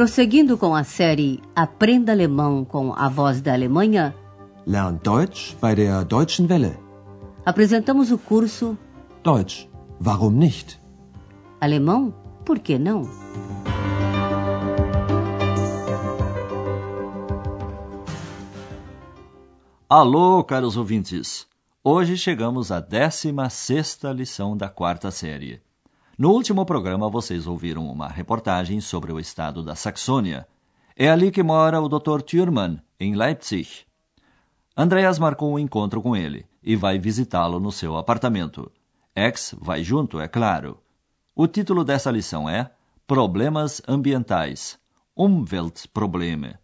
Prosseguindo com a série Aprenda Alemão com a Voz da Alemanha, Lern Deutsch bei der Deutschen Welle. apresentamos o curso Deutsch, warum nicht? Alemão, por que não? Alô, caros ouvintes! Hoje chegamos à 16 lição da quarta série. No último programa, vocês ouviram uma reportagem sobre o estado da Saxônia. É ali que mora o Dr. Thürmann, em Leipzig. Andreas marcou um encontro com ele e vai visitá-lo no seu apartamento. X vai junto, é claro. O título dessa lição é Problemas Ambientais Umweltprobleme.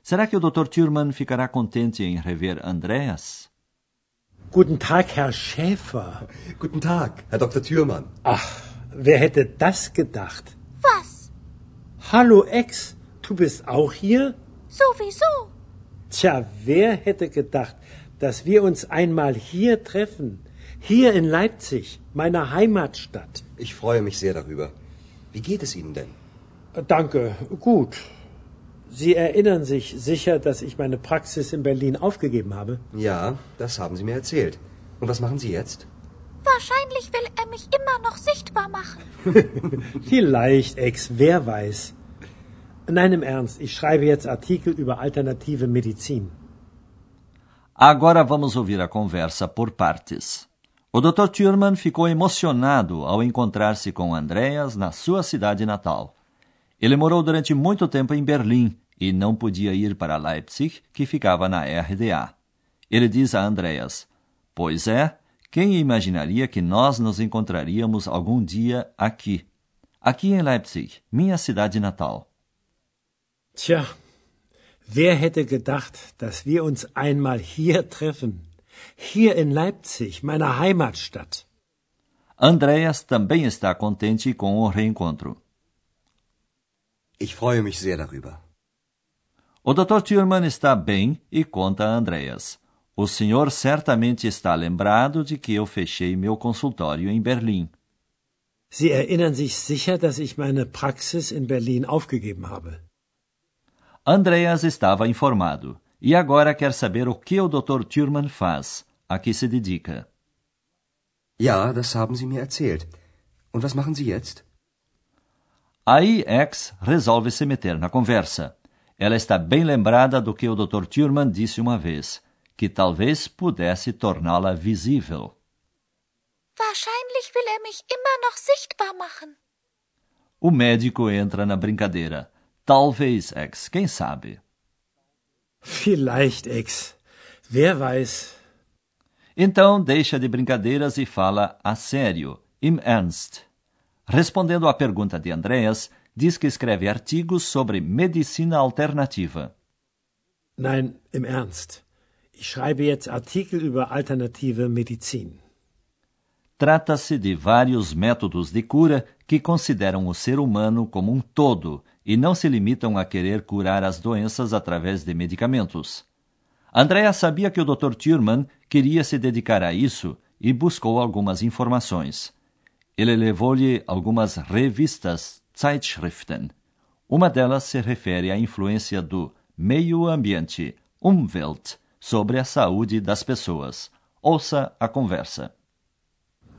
Será que o Dr. Thürmann ficará contente em rever Andreas? Guten Tag, Herr Schäfer. Guten Tag, Herr Dr. Thürmann. Ach, wer hätte das gedacht? Was? Hallo Ex, du bist auch hier? Sowieso. Tja, wer hätte gedacht, dass wir uns einmal hier treffen? Hier in Leipzig, meiner Heimatstadt. Ich freue mich sehr darüber. Wie geht es Ihnen denn? Danke, gut. Sie erinnern sich sicher, dass ich meine Praxis in Berlin aufgegeben habe? Ja, das haben Sie mir erzählt. Und was machen Sie jetzt? Wahrscheinlich will er mich immer noch sichtbar machen. Vielleicht, Ex, wer weiß. Nein, im Ernst, ich schreibe jetzt Artikel über alternative Medizin. Agora vamos ouvir a conversa por partes. O Dr. Thürmann ficou emocionado ao encontrar-se com Andreas na sua cidade natal. Ele morou durante muito tempo em Berlim e não podia ir para Leipzig, que ficava na RDA. Ele diz a Andreas: Pois é, quem imaginaria que nós nos encontraríamos algum dia aqui? Aqui em Leipzig, minha cidade natal. Tja, wer hätte gedacht, dass wir uns einmal hier treffen? Hier in Leipzig, meiner Heimatstadt. Andreas também está contente com o reencontro. Ich freue mich sehr darüber. O Dr. Thürmann está bem e conta a Andreas. O senhor certamente está lembrado de que eu fechei meu consultório em Berlim. Sie erinnern sich sicher, dass ich meine Praxis in Berlin aufgegeben habe. Andreas estava informado e agora quer saber o que o Dr. Thürmann faz, a que se dedica. Ja, das haben Sie mir erzählt. Und was machen Sie jetzt? Aí X resolve se meter na conversa. Ela está bem lembrada do que o Dr. Thürmann disse uma vez, que talvez pudesse torná-la visível. Wahrscheinlich will er mich immer noch sichtbar machen. O médico entra na brincadeira. Talvez, X, quem sabe? Vielleicht, Ex. Wer weiß. Então deixa de brincadeiras e fala a sério, im Ernst. Respondendo à pergunta de Andreas, diz que escreve artigos sobre medicina alternativa. Nein, im Ernst. Ich schreibe jetzt Artikel über alternative Medizin. Trata-se de vários métodos de cura que consideram o ser humano como um todo e não se limitam a querer curar as doenças através de medicamentos. Andrea sabia que o Dr. Thürmann queria se dedicar a isso e buscou algumas informações. Ele levou-lhe algumas revistas, Zeitschriften. Uma delas se refere à influência do meio ambiente, Umwelt, sobre a saúde das pessoas. Ouça a conversa.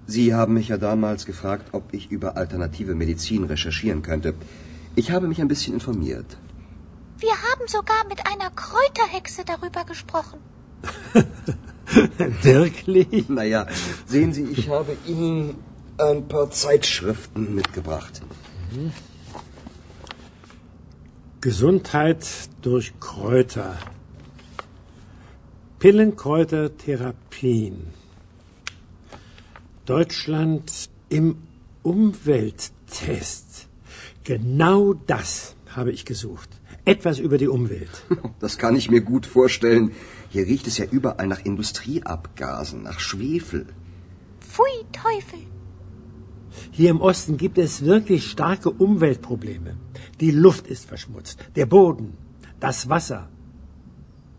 Sie haben mich ja damals gefragt, ob ich über alternative Medizin recherchieren könnte. Ich habe mich ein bisschen informiert. Wir haben sogar mit einer Kräuterhexe darüber gesprochen. Wirklich? Naja, sehen Sie, ich habe Ihnen ein paar Zeitschriften mitgebracht. Gesundheit durch Kräuter. Pillenkräutertherapien. Deutschland im Umwelttest. Genau das habe ich gesucht. Etwas über die Umwelt. Das kann ich mir gut vorstellen. Hier riecht es ja überall nach Industrieabgasen, nach Schwefel. Pfui Teufel. Hier im Osten gibt es wirklich starke Umweltprobleme. Die Luft ist verschmutzt, der Boden, das Wasser.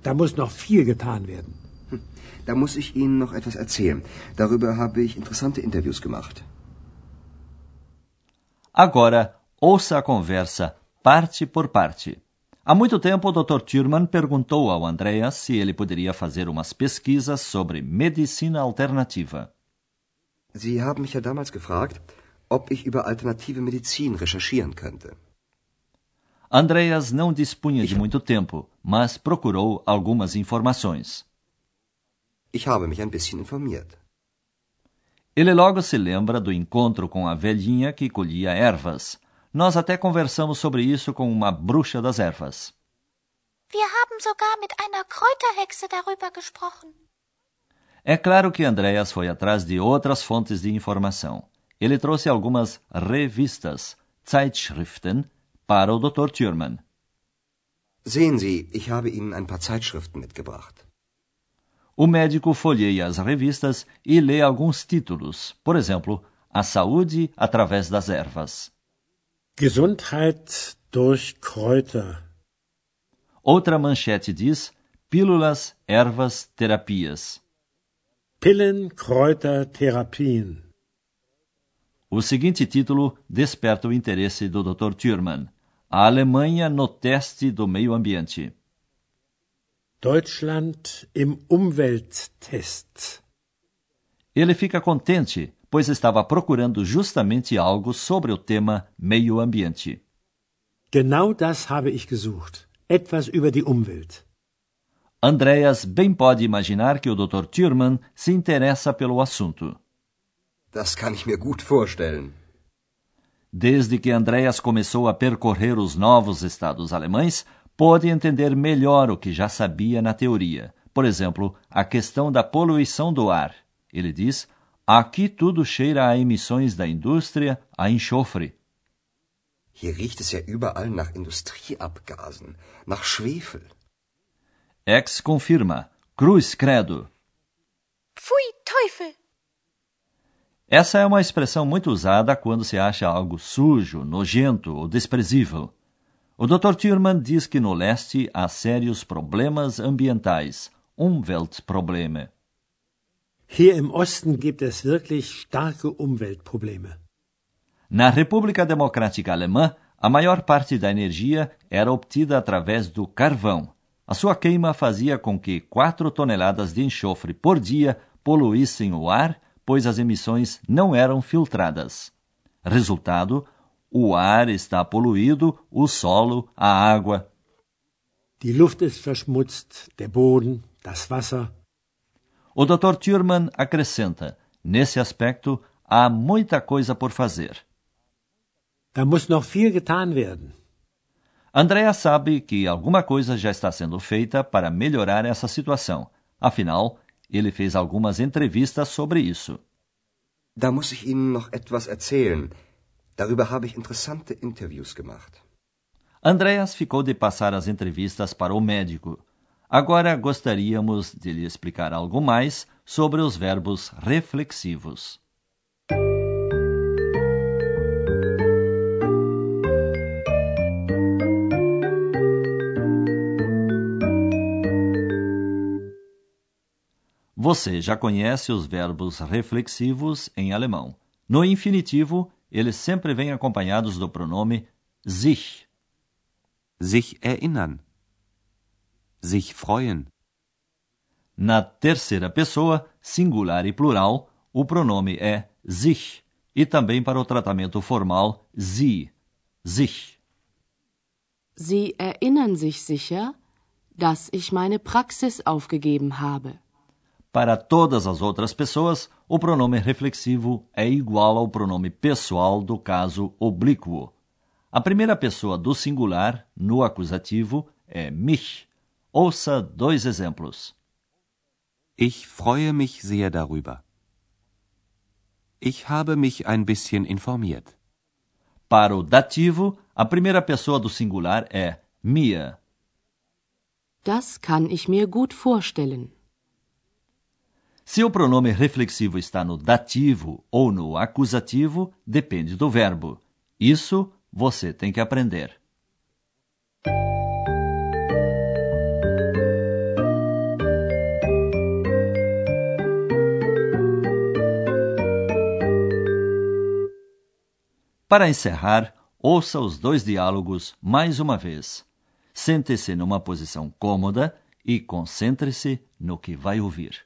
Da muss noch viel getan werden. Da muss ich Ihnen noch etwas erzählen. Darüber habe ich interessante Interviews gemacht. Agora, ouça a conversa parte por parte. Há muito tempo, o Dr. Thurman perguntou ao Andreas se ele poderia fazer umas pesquisas sobre medicina alternativa. Sie haben mich ja damals gefragt, ob ich über alternative Medizin recherchieren könnte. Andreas não dispunha de muito tempo, mas procurou algumas informações. Ich habe mich ein bisschen informiert. Ele logo se lembra do encontro com a velhinha que colhia ervas. Nós até conversamos sobre isso com uma bruxa das ervas. Wir haben sogar mit einer Kräuterhexe darüber gesprochen. É claro que Andreas foi atrás de outras fontes de informação. Ele trouxe algumas revistas, Zeitschriften, para o Dr. Thurman. Sehen Sie, ich habe Ihnen ein paar Zeitschriften mitgebracht. O médico folheia as revistas e lê alguns títulos, por exemplo, A Saúde através das Ervas. Gesundheit durch Kräuter. Outra manchete diz Pílulas, Ervas, Terapias. Pillen, Kräuter, Therapien. O seguinte título desperta o interesse do Dr. Thurman. A Alemanha no teste do meio ambiente. Deutschland im Umwelttest. Ele fica contente, pois estava procurando justamente algo sobre o tema meio ambiente. Genau das habe ich gesucht. Etwas über die Umwelt. Andreas bem pode imaginar que o Dr. Thurman se interessa pelo assunto. Das kann ich mir gut vorstellen. Desde que Andreas começou a percorrer os novos estados alemães, pôde entender melhor o que já sabia na teoria. Por exemplo, a questão da poluição do ar. Ele diz: aqui tudo cheira a emissões da indústria, a enxofre. Hier riecht es ja überall nach Industrieabgasen, nach Schwefel. Ex confirma: cruz credo. Pfui, Teufel! Essa é uma expressão muito usada quando se acha algo sujo, nojento ou desprezível. O Dr. Thurman diz que no leste há sérios problemas ambientais, Umweltprobleme. Hier im Osten gibt es wirklich starke Umweltprobleme. Na República Democrática Alemã, a maior parte da energia era obtida através do carvão. A sua queima fazia com que 4 toneladas de enxofre por dia poluíssem o ar pois as emissões não eram filtradas. Resultado: o ar está poluído, o solo, a água. Die Luft ist verschmutzt, der Boden, das Wasser. O Dr. Thurman acrescenta: nesse aspecto há muita coisa por fazer. Da muss noch viel getan werden. Andrea sabe que alguma coisa já está sendo feita para melhorar essa situação. Afinal, ele fez algumas entrevistas sobre isso. Da muss ich Ihnen noch etwas erzählen. Darüber habe ich interessante Interviews gemacht. Andreas ficou de passar as entrevistas para o médico. Agora gostaríamos de lhe explicar algo mais sobre os verbos reflexivos. Você já conhece os verbos reflexivos em alemão. No infinitivo, eles sempre vêm acompanhados do pronome sich. Sich erinnern. Sich freuen. Na terceira pessoa, singular e plural, o pronome é sich e também para o tratamento formal sie. Sich. Sie erinnern sich sicher, dass ich meine Praxis aufgegeben habe. Para todas as outras pessoas, o pronome reflexivo é igual ao pronome pessoal do caso oblíquo. A primeira pessoa do singular, no acusativo, é mich. Ouça dois exemplos. Ich freue mich sehr darüber. Ich habe mich ein bisschen informiert. Para o dativo, a primeira pessoa do singular é mir. Das kann ich mir gut vorstellen. Se o pronome reflexivo está no dativo ou no acusativo, depende do verbo. Isso você tem que aprender. Para encerrar, ouça os dois diálogos mais uma vez. Sente-se numa posição cômoda e concentre-se no que vai ouvir.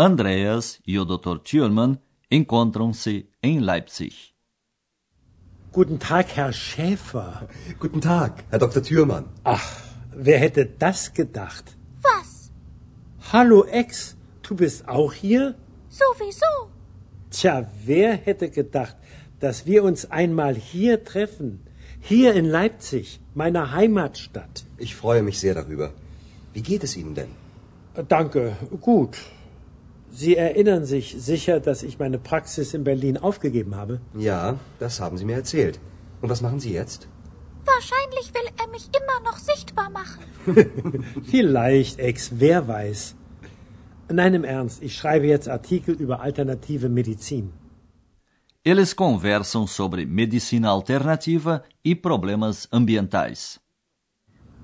Andreas e o Dr. Thürmann encontram-se em Leipzig. Guten Tag, Herr Schäfer. Guten Tag, Herr Dr. Thürmann. Ach, wer hätte das gedacht? Was? Hallo Ex, du bist auch hier? Sowieso. Tja, wer hätte gedacht, dass wir uns einmal hier treffen? Hier in Leipzig, meiner Heimatstadt. Ich freue mich sehr darüber. Wie geht es Ihnen denn? Danke, gut. Sie erinnern sich sicher, dass ich meine Praxis in Berlin aufgegeben habe? Ja, das haben Sie mir erzählt. Und was machen Sie jetzt? Wahrscheinlich will er mich immer noch sichtbar machen. Vielleicht, Ex, wer weiß. Nein, im Ernst, ich schreibe jetzt Artikel über alternative Medizin. Eles conversam sobre medicina alternativa e problemas ambientais.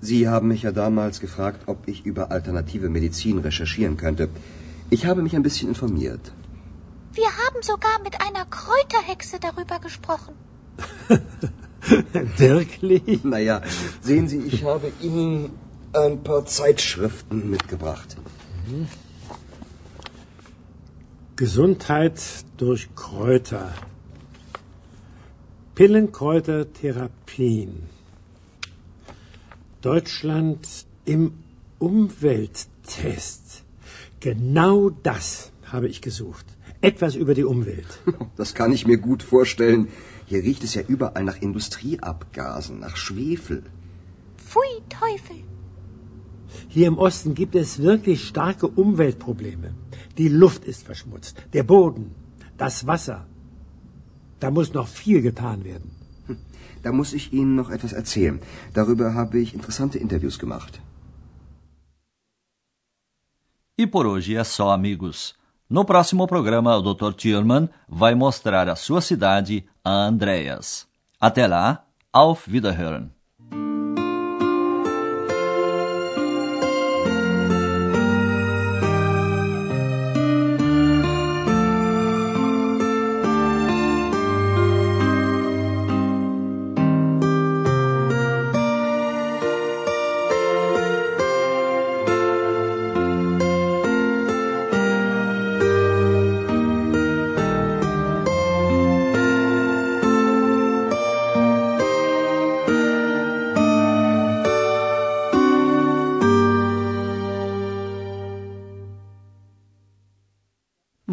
Sie haben mich ja damals gefragt, ob ich über alternative Medizin recherchieren könnte. Ich habe mich ein bisschen informiert. Wir haben sogar mit einer Kräuterhexe darüber gesprochen. Wirklich? Naja, sehen Sie, ich habe Ihnen ein paar Zeitschriften mitgebracht. Gesundheit durch Kräuter. Pillenkräutertherapien. Deutschland im Umwelttest. Genau das habe ich gesucht. Etwas über die Umwelt. Das kann ich mir gut vorstellen. Hier riecht es ja überall nach Industrieabgasen, nach Schwefel. Pfui, Teufel. Hier im Osten gibt es wirklich starke Umweltprobleme. Die Luft ist verschmutzt, der Boden, das Wasser. Da muss noch viel getan werden. Da muss ich Ihnen noch etwas erzählen. Darüber habe ich interessante Interviews gemacht. E por hoje é só, amigos. No próximo programa, o Dr. Thürmann vai mostrar a sua cidade a Andreas. Até lá, auf Wiederhören!